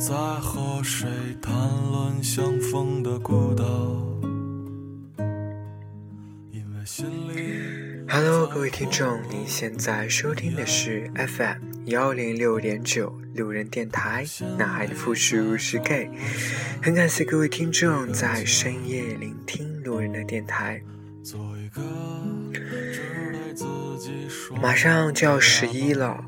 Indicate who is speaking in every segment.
Speaker 1: 在和谁谈论相逢的孤岛
Speaker 2: ？Hello，各位听众，您现在收听的是 FM 幺零六点九路人电台，男孩的复数是 gay。很感谢各位听众在深夜聆听路人的电台。马上就要十一了。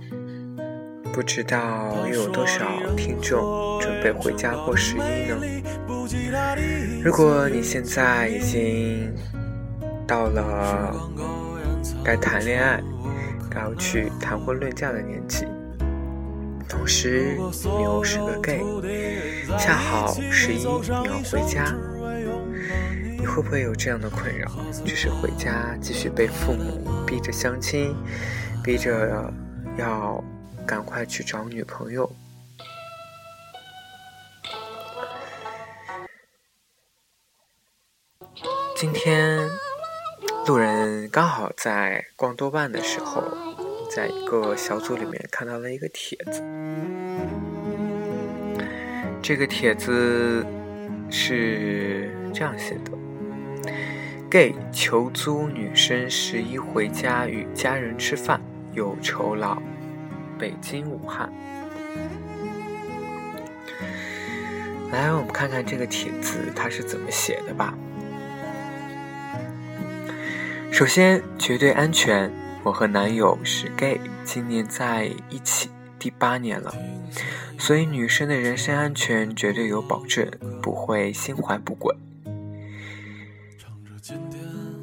Speaker 2: 不知道又有多少听众准备回家过十一呢？如果你现在已经到了该谈恋爱、该去谈婚论嫁的年纪，同时你又是个 gay，恰好十一你要回家，你会不会有这样的困扰？就是回家继续被父母逼着相亲，逼着要。赶快去找女朋友。今天路人刚好在逛豆瓣的时候，在一个小组里面看到了一个帖子。这个帖子是这样写的：gay 求租女生十一回家与家人吃饭，有酬劳。北京、武汉，来，我们看看这个帖子它是怎么写的吧。首先，绝对安全。我和男友是 gay，今年在一起第八年了，所以女生的人身安全绝对有保证，不会心怀不轨。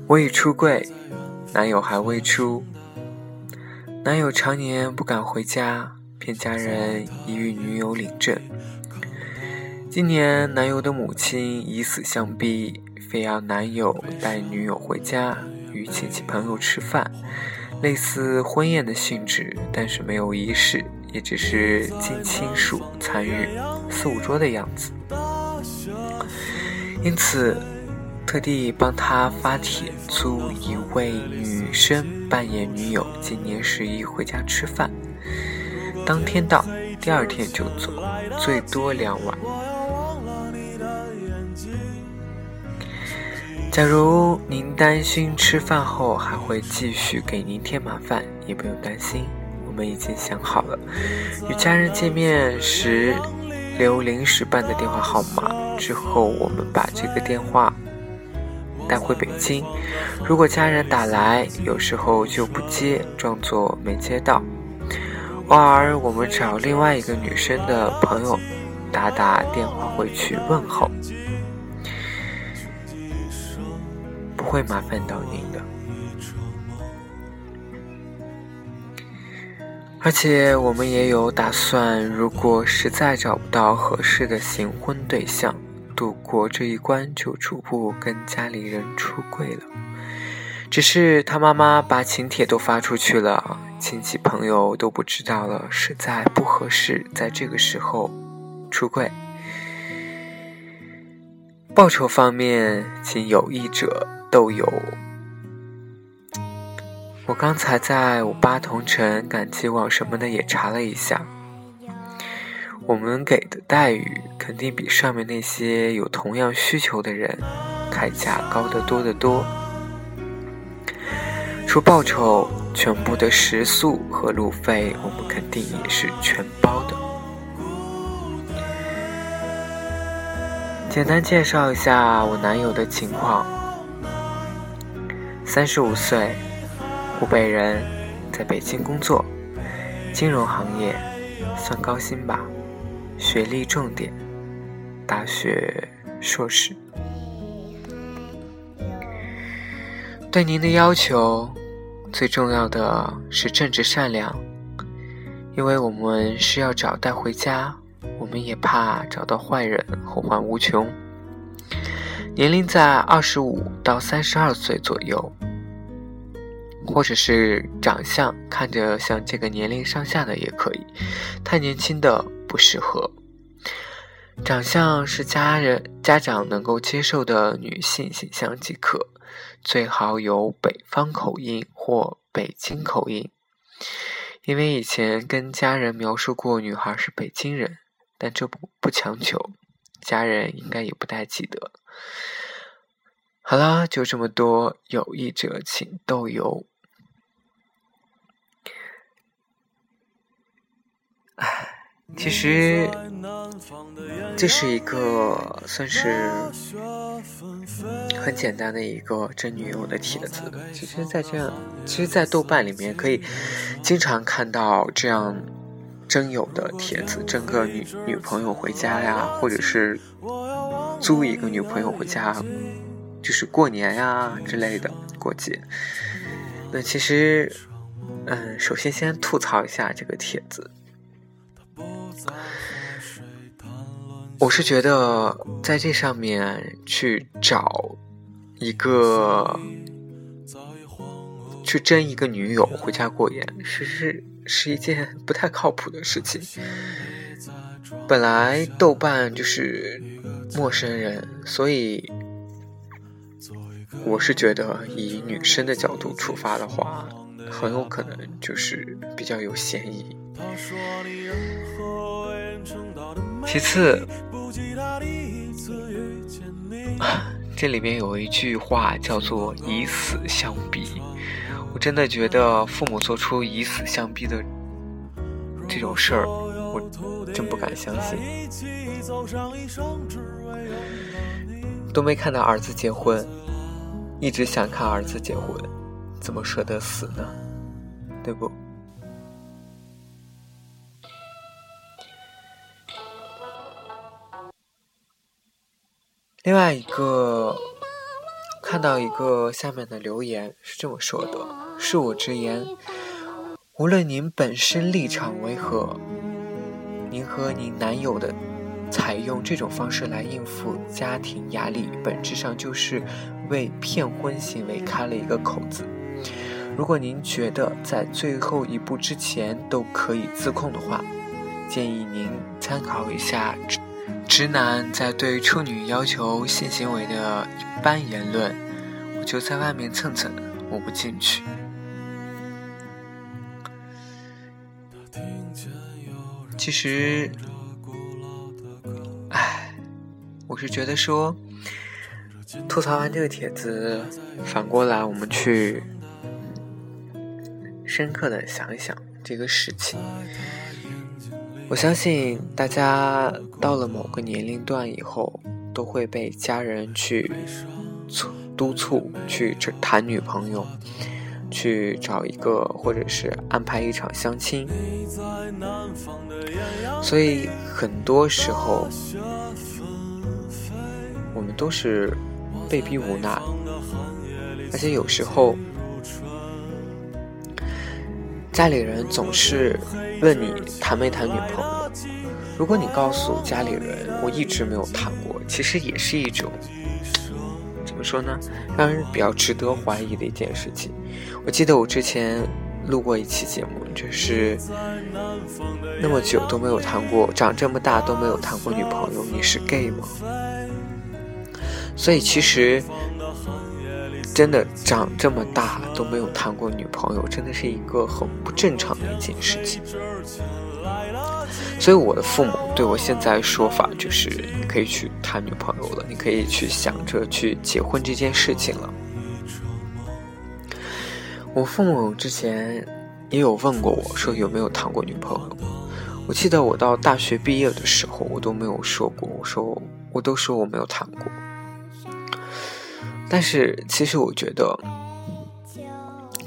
Speaker 2: 我已出柜，男友还未出。男友常年不敢回家，骗家人已与女友领证。今年男友的母亲以死相逼，非要男友带女友回家与亲戚朋友吃饭，类似婚宴的性质，但是没有仪式，也只是近亲属参与四五桌的样子。因此。特地帮他发帖租一位女生扮演女友，今年十一回家吃饭，当天到，第二天就走，最多两晚。假如您担心吃饭后还会继续给您添麻烦，也不用担心，我们已经想好了，与家人见面时留临时办的电话号码，之后我们把这个电话。带回北京，如果家人打来，有时候就不接，装作没接到。偶尔我们找另外一个女生的朋友打打电话回去问候，不会麻烦到您的。而且我们也有打算，如果实在找不到合适的新婚对象。度过这一关，就逐步跟家里人出柜了。只是他妈妈把请帖都发出去了，亲戚朋友都不知道了，实在不合适在这个时候出柜。报酬方面，请有意者都有。我刚才在五八同城、赶集网什么的也查了一下。我们给的待遇肯定比上面那些有同样需求的人开价高得多得多。除报酬，全部的食宿和路费我们肯定也是全包的。简单介绍一下我男友的情况：三十五岁，湖北人，在北京工作，金融行业，算高薪吧。学历重点，大学硕士。对您的要求，最重要的是正直善良，因为我们是要找带回家，我们也怕找到坏人，后患无穷。年龄在二十五到三十二岁左右，或者是长相看着像这个年龄上下的也可以，太年轻的不适合。长相是家人家长能够接受的女性形象即可，最好有北方口音或北京口音。因为以前跟家人描述过女孩是北京人，但这不不强求，家人应该也不太记得。好啦，就这么多，有意者请豆油。唉。其实，这是一个算是很简单的一个真女友的帖子。其实，在这样，其实，在豆瓣里面可以经常看到这样真友的帖子，争个女女朋友回家呀，或者是租一个女朋友回家，就是过年呀之类的过节。那其实，嗯，首先先吐槽一下这个帖子。我是觉得在这上面去找一个去争一个女友回家过年，是是是一件不太靠谱的事情。本来豆瓣就是陌生人，所以我是觉得以女生的角度出发的话，很有可能就是比较有嫌疑。其次。这里面有一句话叫做“以死相逼”，我真的觉得父母做出以死相逼的这种事儿，我真不敢相信。都没看到儿子结婚，一直想看儿子结婚，怎么舍得死呢？对不？另外一个看到一个下面的留言是这么说的：“恕我直言，无论您本身立场为何，您和您男友的采用这种方式来应付家庭压力，本质上就是为骗婚行为开了一个口子。如果您觉得在最后一步之前都可以自控的话，建议您参考一下。”直男在对处女要求性行为的一般言论，我就在外面蹭蹭，我不进去。其实，唉，我是觉得说，吐槽完这个帖子，反过来我们去深刻的想一想这个事情。我相信大家到了某个年龄段以后，都会被家人去督促去谈女朋友，去找一个或者是安排一场相亲。所以很多时候，我们都是被逼无奈，而且有时候。家里人总是问你谈没谈女朋友。如果你告诉家里人我一直没有谈过，其实也是一种怎么说呢，让人比较值得怀疑的一件事情。我记得我之前录过一期节目，就是那么久都没有谈过，长这么大都没有谈过女朋友，你是 gay 吗？所以其实。真的长这么大都没有谈过女朋友，真的是一个很不正常的一件事情。所以我的父母对我现在说法就是：你可以去谈女朋友了，你可以去想着去结婚这件事情了。我父母之前也有问过我说有没有谈过女朋友，我记得我到大学毕业的时候，我都没有说过，我说我都说我没有谈过。但是，其实我觉得，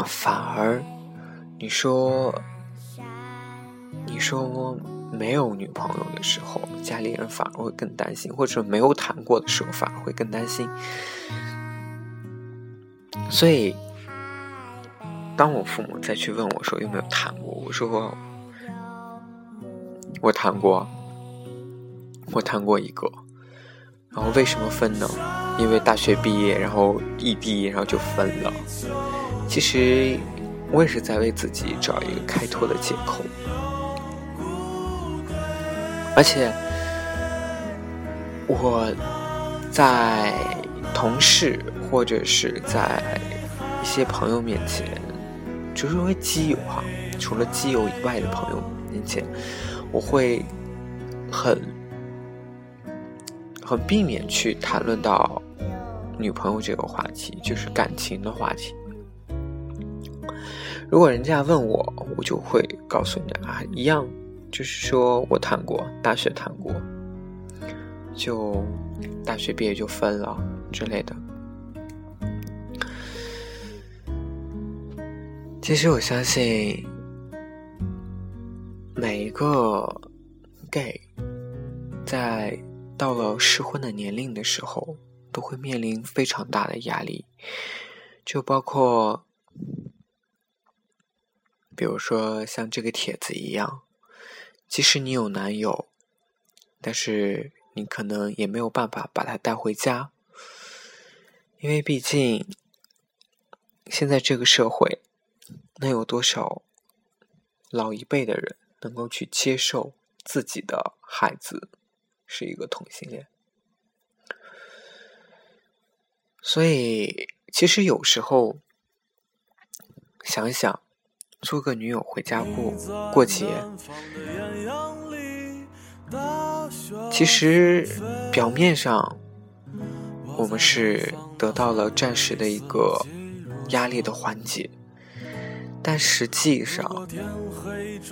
Speaker 2: 反而，你说，你说没有女朋友的时候，家里人反而会更担心；或者没有谈过的时候，反而会更担心。所以，当我父母再去问我说有没有谈过，我说我谈过。我谈过一个。然后为什么分呢？因为大学毕业，然后异地，然后就分了。其实我也是在为自己找一个开脱的借口。而且我在同事或者是在一些朋友面前，就是因为基友哈，除了基友以外的朋友面前，我会很。很避免去谈论到女朋友这个话题，就是感情的话题。如果人家问我，我就会告诉你啊，一样，就是说我谈过，大学谈过，就大学毕业就分了之类的。其实我相信每一个 gay 在。到了适婚的年龄的时候，都会面临非常大的压力，就包括，比如说像这个帖子一样，即使你有男友，但是你可能也没有办法把他带回家，因为毕竟现在这个社会，能有多少老一辈的人能够去接受自己的孩子？是一个同性恋，所以其实有时候想想，租个女友回家过过节，其实表面上我们是得到了暂时的一个压力的缓解，但实际上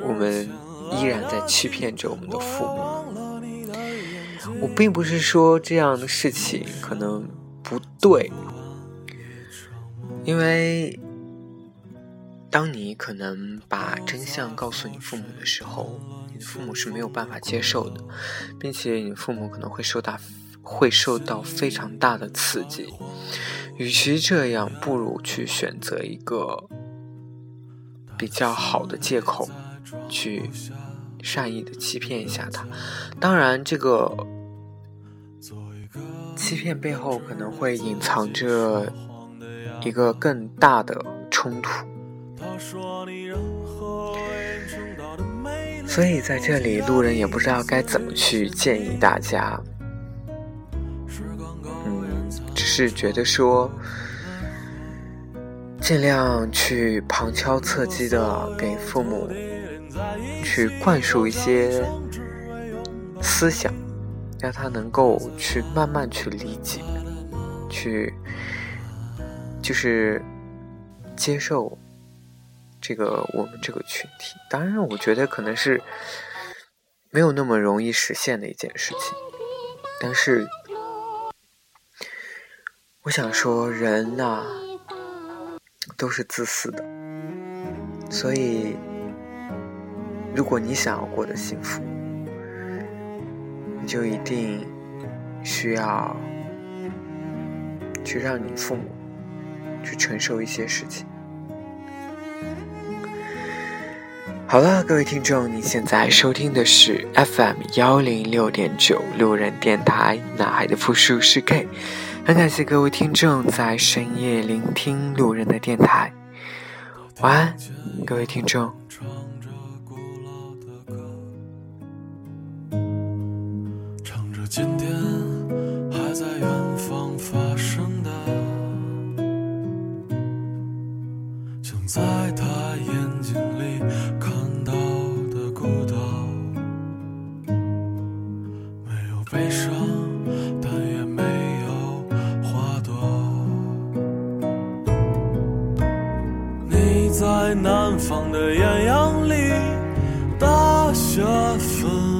Speaker 2: 我们依然在欺骗着我们的父母。我并不是说这样的事情可能不对，因为当你可能把真相告诉你父母的时候，你的父母是没有办法接受的，并且你父母可能会受到会受到非常大的刺激。与其这样，不如去选择一个比较好的借口，去善意的欺骗一下他。当然，这个。欺骗背后可能会隐藏着一个更大的冲突，所以在这里，路人也不知道该怎么去建议大家。嗯，只是觉得说，尽量去旁敲侧击的给父母去灌输一些思想。让他能够去慢慢去理解，去就是接受这个我们这个群体。当然，我觉得可能是没有那么容易实现的一件事情。但是，我想说，人呐都是自私的，所以如果你想要过得幸福。就一定需要去让你父母去承受一些事情。好了，各位听众，你现在收听的是 FM 幺零六点九路人电台，男孩的复数是 K。很感谢各位听众在深夜聆听路人的电台。晚安，各位听众。
Speaker 1: 今天还在远方发生的，像在他眼睛里看到的孤岛，没有悲伤，但也没有花朵。你在南方的艳阳里，大雪纷。